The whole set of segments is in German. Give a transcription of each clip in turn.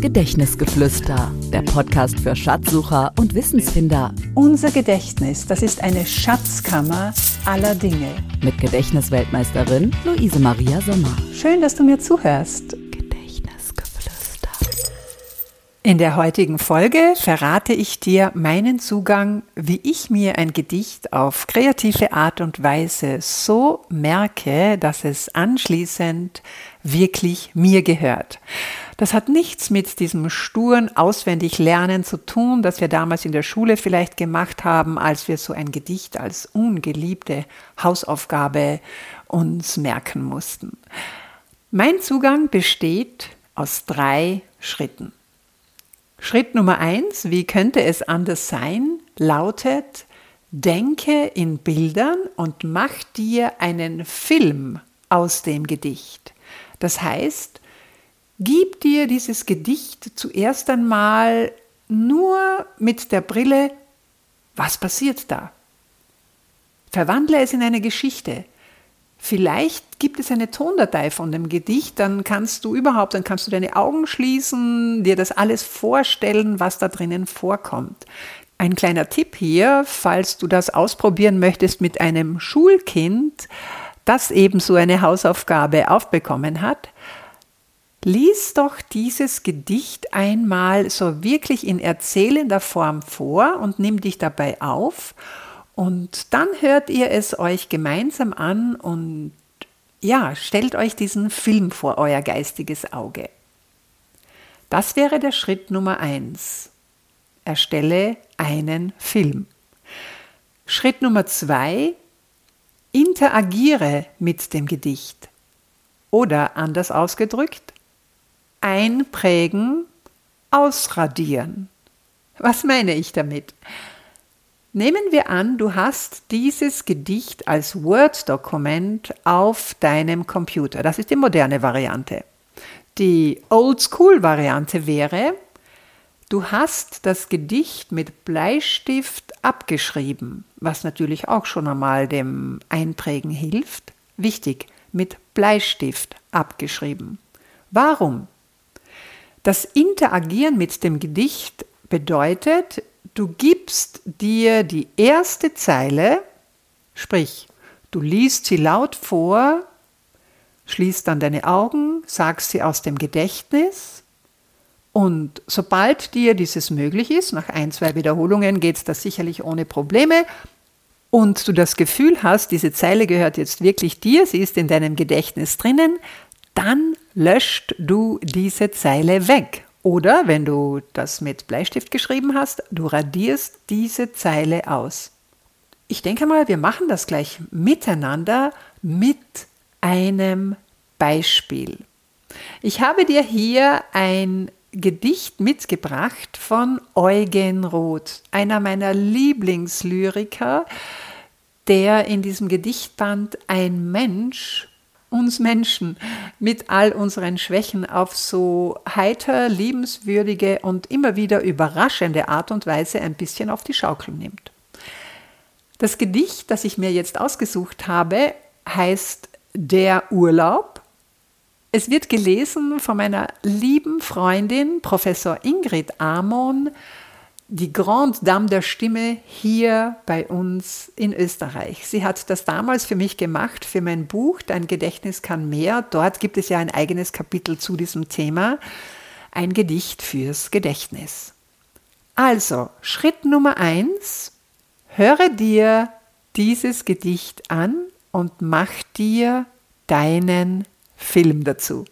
Gedächtnisgeflüster, der Podcast für Schatzsucher und Wissensfinder. Unser Gedächtnis, das ist eine Schatzkammer aller Dinge. Mit Gedächtnisweltmeisterin Luise Maria Sommer. Schön, dass du mir zuhörst. Gedächtnisgeflüster. In der heutigen Folge verrate ich dir meinen Zugang, wie ich mir ein Gedicht auf kreative Art und Weise so merke, dass es anschließend wirklich mir gehört. Das hat nichts mit diesem sturen Auswendiglernen zu tun, das wir damals in der Schule vielleicht gemacht haben, als wir so ein Gedicht als ungeliebte Hausaufgabe uns merken mussten. Mein Zugang besteht aus drei Schritten. Schritt Nummer eins, wie könnte es anders sein, lautet, denke in Bildern und mach dir einen Film aus dem Gedicht. Das heißt, gib dir dieses Gedicht zuerst einmal nur mit der Brille, was passiert da? Verwandle es in eine Geschichte. Vielleicht gibt es eine Tondatei von dem Gedicht, dann kannst du überhaupt, dann kannst du deine Augen schließen, dir das alles vorstellen, was da drinnen vorkommt. Ein kleiner Tipp hier, falls du das ausprobieren möchtest mit einem Schulkind, das eben so eine Hausaufgabe aufbekommen hat, lies doch dieses Gedicht einmal so wirklich in erzählender Form vor und nimm dich dabei auf und dann hört ihr es euch gemeinsam an und ja, stellt euch diesen Film vor euer geistiges Auge. Das wäre der Schritt Nummer eins. Erstelle einen Film. Schritt Nummer zwei, interagiere mit dem Gedicht. Oder anders ausgedrückt, einprägen, ausradieren. Was meine ich damit? Nehmen wir an, du hast dieses Gedicht als Word-Dokument auf deinem Computer. Das ist die moderne Variante. Die Old-School-Variante wäre, du hast das Gedicht mit Bleistift abgeschrieben, was natürlich auch schon einmal dem Einprägen hilft. Wichtig, mit Bleistift abgeschrieben. Warum? Das Interagieren mit dem Gedicht bedeutet, du gibst dir die erste Zeile, sprich, du liest sie laut vor, schließt dann deine Augen, sagst sie aus dem Gedächtnis und sobald dir dieses möglich ist, nach ein, zwei Wiederholungen geht das sicherlich ohne Probleme, und du das Gefühl hast, diese Zeile gehört jetzt wirklich dir, sie ist in deinem Gedächtnis drinnen, dann löscht du diese Zeile weg. Oder wenn du das mit Bleistift geschrieben hast, du radierst diese Zeile aus. Ich denke mal, wir machen das gleich miteinander mit einem Beispiel. Ich habe dir hier ein Gedicht mitgebracht von Eugen Roth, einer meiner Lieblingslyriker, der in diesem Gedichtband Ein Mensch uns Menschen mit all unseren Schwächen auf so heiter, liebenswürdige und immer wieder überraschende Art und Weise ein bisschen auf die Schaukel nimmt. Das Gedicht, das ich mir jetzt ausgesucht habe, heißt Der Urlaub. Es wird gelesen von meiner lieben Freundin Professor Ingrid Amon, die Grande Dame der Stimme hier bei uns in Österreich. Sie hat das damals für mich gemacht, für mein Buch Dein Gedächtnis kann mehr. Dort gibt es ja ein eigenes Kapitel zu diesem Thema, ein Gedicht fürs Gedächtnis. Also, Schritt Nummer eins, höre dir dieses Gedicht an und mach dir deinen Film dazu.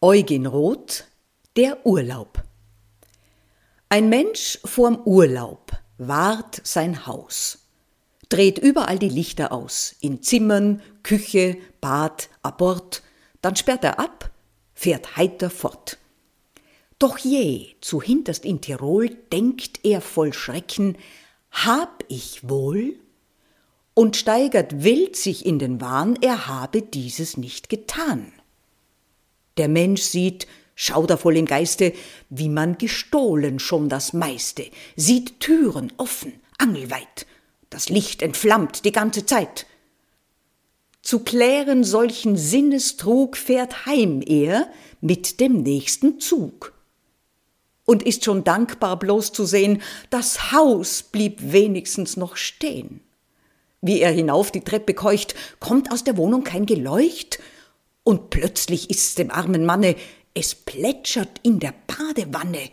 Eugen Roth, der Urlaub. Ein Mensch vorm Urlaub wahrt sein Haus, dreht überall die Lichter aus, in Zimmern, Küche, Bad, Abort, dann sperrt er ab, fährt heiter fort. Doch je, zu hinterst in Tirol, denkt er voll Schrecken, hab ich wohl? Und steigert wild sich in den Wahn, er habe dieses nicht getan. Der Mensch sieht, schaudervoll im Geiste, wie man gestohlen schon das meiste, sieht Türen offen, angelweit, das Licht entflammt die ganze Zeit. Zu klären solchen Sinnestrug fährt heim er mit dem nächsten Zug. Und ist schon dankbar bloß zu sehen, das Haus blieb wenigstens noch stehen. Wie er hinauf die Treppe keucht, kommt aus der Wohnung kein Geleucht, und plötzlich ist's dem armen Manne, es plätschert in der Badewanne.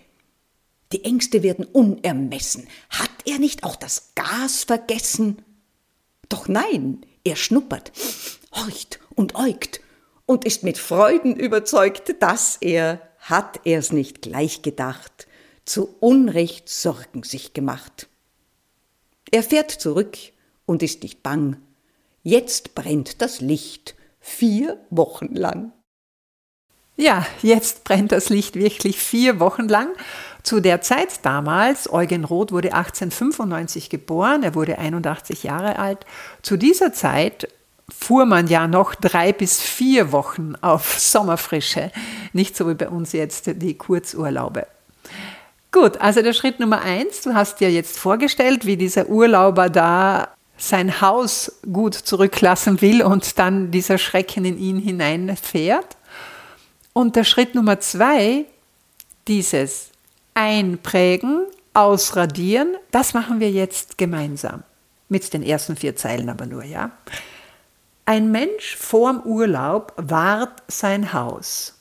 Die Ängste werden unermessen. Hat er nicht auch das Gas vergessen? Doch nein, er schnuppert, horcht und äugt und ist mit Freuden überzeugt, dass er, hat er's nicht gleich gedacht, zu Unrecht Sorgen sich gemacht. Er fährt zurück und ist nicht bang. Jetzt brennt das Licht vier Wochen lang. Ja, jetzt brennt das Licht wirklich vier Wochen lang. Zu der Zeit damals, Eugen Roth wurde 1895 geboren, er wurde 81 Jahre alt. Zu dieser Zeit fuhr man ja noch drei bis vier Wochen auf Sommerfrische, nicht so wie bei uns jetzt die Kurzurlaube. Gut, also der Schritt Nummer eins, du hast dir jetzt vorgestellt, wie dieser Urlauber da sein Haus gut zurücklassen will und dann dieser Schrecken in ihn hineinfährt. Und der Schritt Nummer zwei, dieses Einprägen, Ausradieren, das machen wir jetzt gemeinsam. Mit den ersten vier Zeilen aber nur, ja. Ein Mensch vorm Urlaub wahrt sein Haus.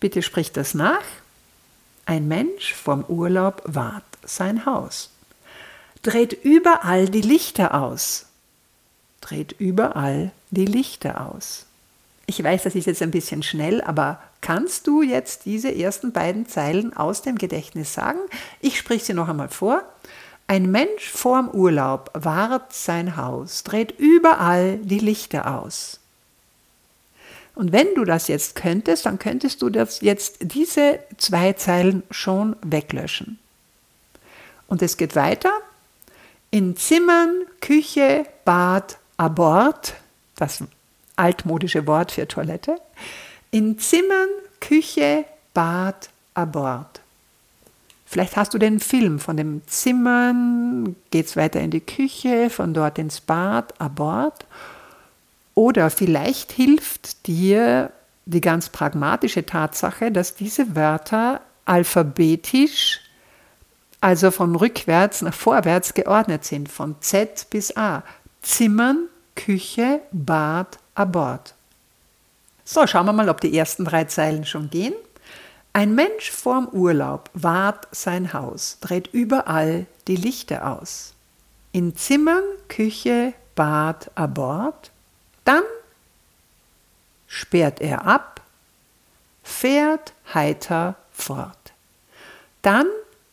Bitte sprich das nach. Ein Mensch vorm Urlaub wahrt sein Haus. Dreht überall die Lichter aus. Dreht überall die Lichter aus. Ich weiß, das ist jetzt ein bisschen schnell, aber kannst du jetzt diese ersten beiden Zeilen aus dem Gedächtnis sagen? Ich sprich sie noch einmal vor. Ein Mensch vorm Urlaub wahrt sein Haus, dreht überall die Lichter aus. Und wenn du das jetzt könntest, dann könntest du das jetzt diese zwei Zeilen schon weglöschen. Und es geht weiter. In Zimmern, Küche, Bad, Abort, das altmodische Wort für Toilette, in Zimmern, Küche, Bad, Abort. Vielleicht hast du den Film von dem Zimmern, geht's weiter in die Küche, von dort ins Bad, Abort. Oder vielleicht hilft dir die ganz pragmatische Tatsache, dass diese Wörter alphabetisch, also von rückwärts nach vorwärts geordnet sind, von Z bis A. Zimmern, Küche, Bad, Abort. So, schauen wir mal, ob die ersten drei Zeilen schon gehen. Ein Mensch vorm Urlaub wahrt sein Haus, dreht überall die Lichter aus. In Zimmern, Küche, Bad, Abort. Dann sperrt er ab, fährt heiter fort. Dann,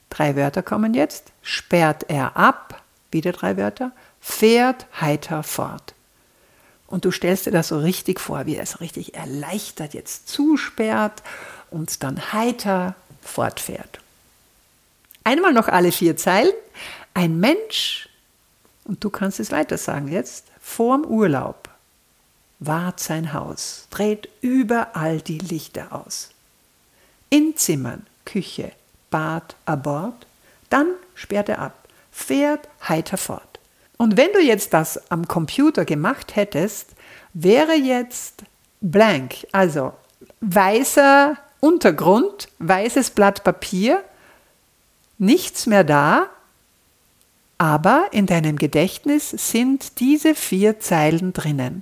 drei Wörter kommen jetzt, sperrt er ab, wieder drei Wörter, fährt heiter fort. Und du stellst dir das so richtig vor, wie er es richtig erleichtert jetzt zusperrt und dann heiter fortfährt. Einmal noch alle vier Zeilen. Ein Mensch, und du kannst es weiter sagen jetzt, vorm Urlaub wahrt sein Haus, dreht überall die Lichter aus. In Zimmern, Küche, Bad, Abort, dann sperrt er ab, fährt heiter fort. Und wenn du jetzt das am Computer gemacht hättest, wäre jetzt blank, also weißer Untergrund, weißes Blatt Papier, nichts mehr da, aber in deinem Gedächtnis sind diese vier Zeilen drinnen.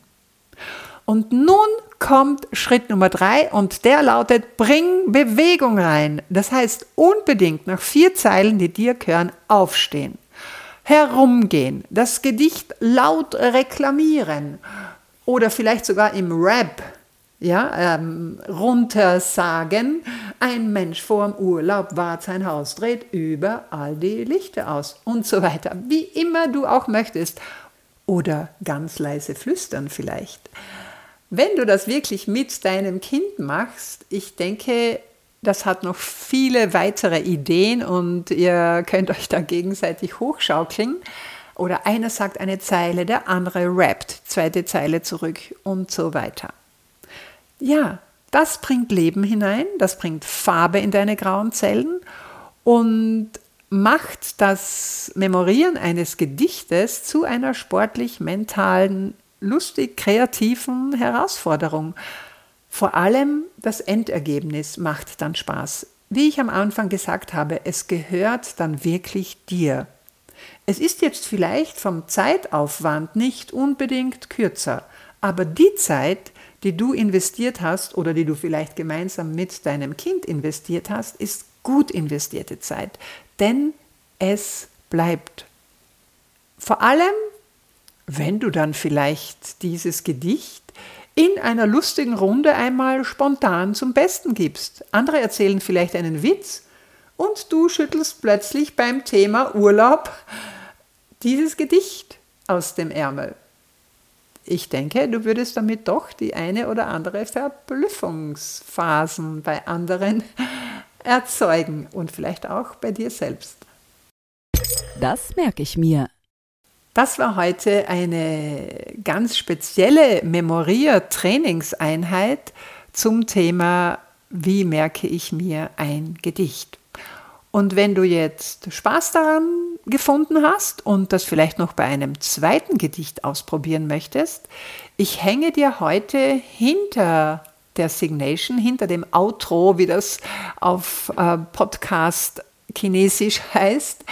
Und nun kommt Schritt Nummer drei und der lautet, bring Bewegung rein. Das heißt, unbedingt nach vier Zeilen, die dir gehören, aufstehen herumgehen, das Gedicht laut reklamieren oder vielleicht sogar im Rap ja, ähm, runtersagen. Ein Mensch vor dem Urlaub wahrt sein Haus, dreht überall die Lichter aus und so weiter. Wie immer du auch möchtest. Oder ganz leise flüstern vielleicht. Wenn du das wirklich mit deinem Kind machst, ich denke, das hat noch viele weitere Ideen und ihr könnt euch da gegenseitig hochschaukeln. Oder einer sagt eine Zeile, der andere rappt, zweite Zeile zurück und so weiter. Ja, das bringt Leben hinein, das bringt Farbe in deine grauen Zellen und macht das Memorieren eines Gedichtes zu einer sportlich-mentalen lustig kreativen Herausforderung. Vor allem das Endergebnis macht dann Spaß. Wie ich am Anfang gesagt habe, es gehört dann wirklich dir. Es ist jetzt vielleicht vom Zeitaufwand nicht unbedingt kürzer, aber die Zeit, die du investiert hast oder die du vielleicht gemeinsam mit deinem Kind investiert hast, ist gut investierte Zeit, denn es bleibt. Vor allem, wenn du dann vielleicht dieses Gedicht in einer lustigen Runde einmal spontan zum Besten gibst. Andere erzählen vielleicht einen Witz und du schüttelst plötzlich beim Thema Urlaub dieses Gedicht aus dem Ärmel. Ich denke, du würdest damit doch die eine oder andere Verblüffungsphasen bei anderen erzeugen und vielleicht auch bei dir selbst. Das merke ich mir. Das war heute eine ganz spezielle Memorier-Trainingseinheit zum Thema Wie merke ich mir ein Gedicht? Und wenn du jetzt Spaß daran gefunden hast und das vielleicht noch bei einem zweiten Gedicht ausprobieren möchtest, ich hänge dir heute hinter der Signation, hinter dem Outro, wie das auf äh, Podcast Chinesisch heißt,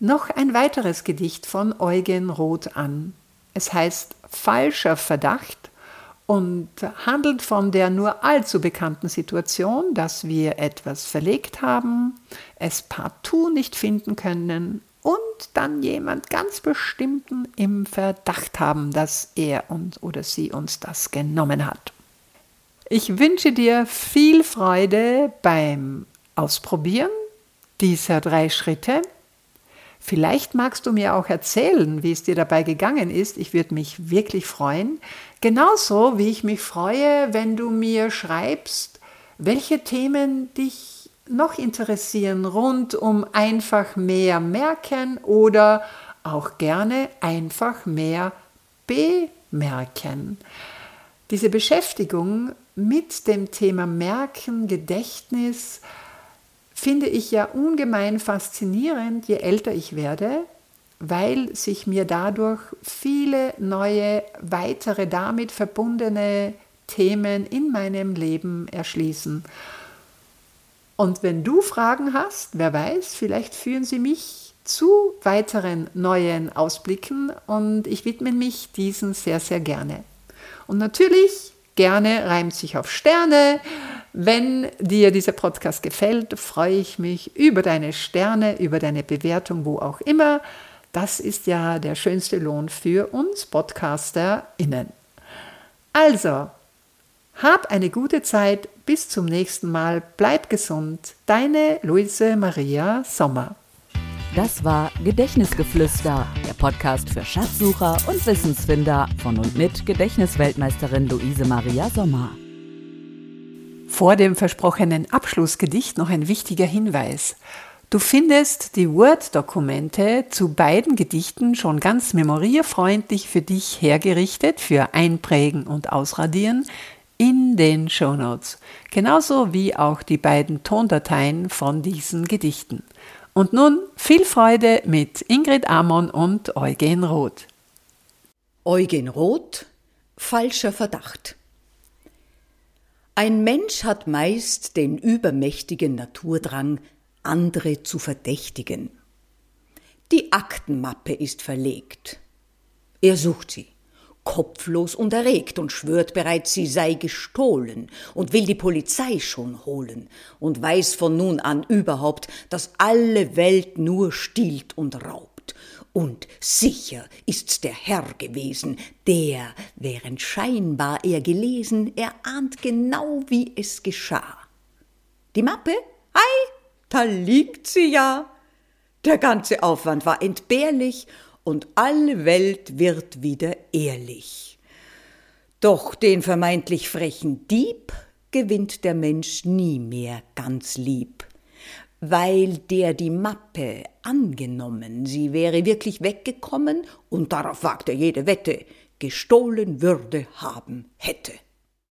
noch ein weiteres Gedicht von Eugen Roth an. Es heißt Falscher Verdacht und handelt von der nur allzu bekannten Situation, dass wir etwas verlegt haben, es partout nicht finden können und dann jemand ganz bestimmten im Verdacht haben, dass er uns oder sie uns das genommen hat. Ich wünsche dir viel Freude beim Ausprobieren dieser drei Schritte. Vielleicht magst du mir auch erzählen, wie es dir dabei gegangen ist. Ich würde mich wirklich freuen. Genauso wie ich mich freue, wenn du mir schreibst, welche Themen dich noch interessieren rund um einfach mehr merken oder auch gerne einfach mehr bemerken. Diese Beschäftigung mit dem Thema Merken, Gedächtnis finde ich ja ungemein faszinierend, je älter ich werde, weil sich mir dadurch viele neue, weitere damit verbundene Themen in meinem Leben erschließen. Und wenn du Fragen hast, wer weiß, vielleicht führen sie mich zu weiteren neuen Ausblicken und ich widme mich diesen sehr, sehr gerne. Und natürlich gerne reimt sich auf Sterne. Wenn dir dieser Podcast gefällt, freue ich mich über deine Sterne, über deine Bewertung, wo auch immer. Das ist ja der schönste Lohn für uns PodcasterInnen. Also, hab eine gute Zeit. Bis zum nächsten Mal. Bleib gesund. Deine Luise Maria Sommer. Das war Gedächtnisgeflüster, der Podcast für Schatzsucher und Wissensfinder von und mit Gedächtnisweltmeisterin Luise Maria Sommer. Vor dem versprochenen Abschlussgedicht noch ein wichtiger Hinweis. Du findest die Word-Dokumente zu beiden Gedichten schon ganz memorierfreundlich für dich hergerichtet für Einprägen und Ausradieren in den Shownotes, genauso wie auch die beiden Tondateien von diesen Gedichten. Und nun viel Freude mit Ingrid Amon und Eugen Roth. Eugen Roth Falscher Verdacht Ein Mensch hat meist den übermächtigen Naturdrang, andere zu verdächtigen. Die Aktenmappe ist verlegt. Er sucht sie kopflos und erregt und schwört bereits, sie sei gestohlen und will die Polizei schon holen und weiß von nun an überhaupt, dass alle Welt nur stiehlt und raubt. Und sicher ist's der Herr gewesen, der, während scheinbar er gelesen, er ahnt genau, wie es geschah. Die Mappe? Ei, da liegt sie ja. Der ganze Aufwand war entbehrlich und alle Welt wird wieder ehrlich. Doch den vermeintlich frechen Dieb gewinnt der Mensch nie mehr ganz lieb, weil der die Mappe angenommen, sie wäre wirklich weggekommen und darauf wagt er jede Wette, gestohlen würde haben hätte.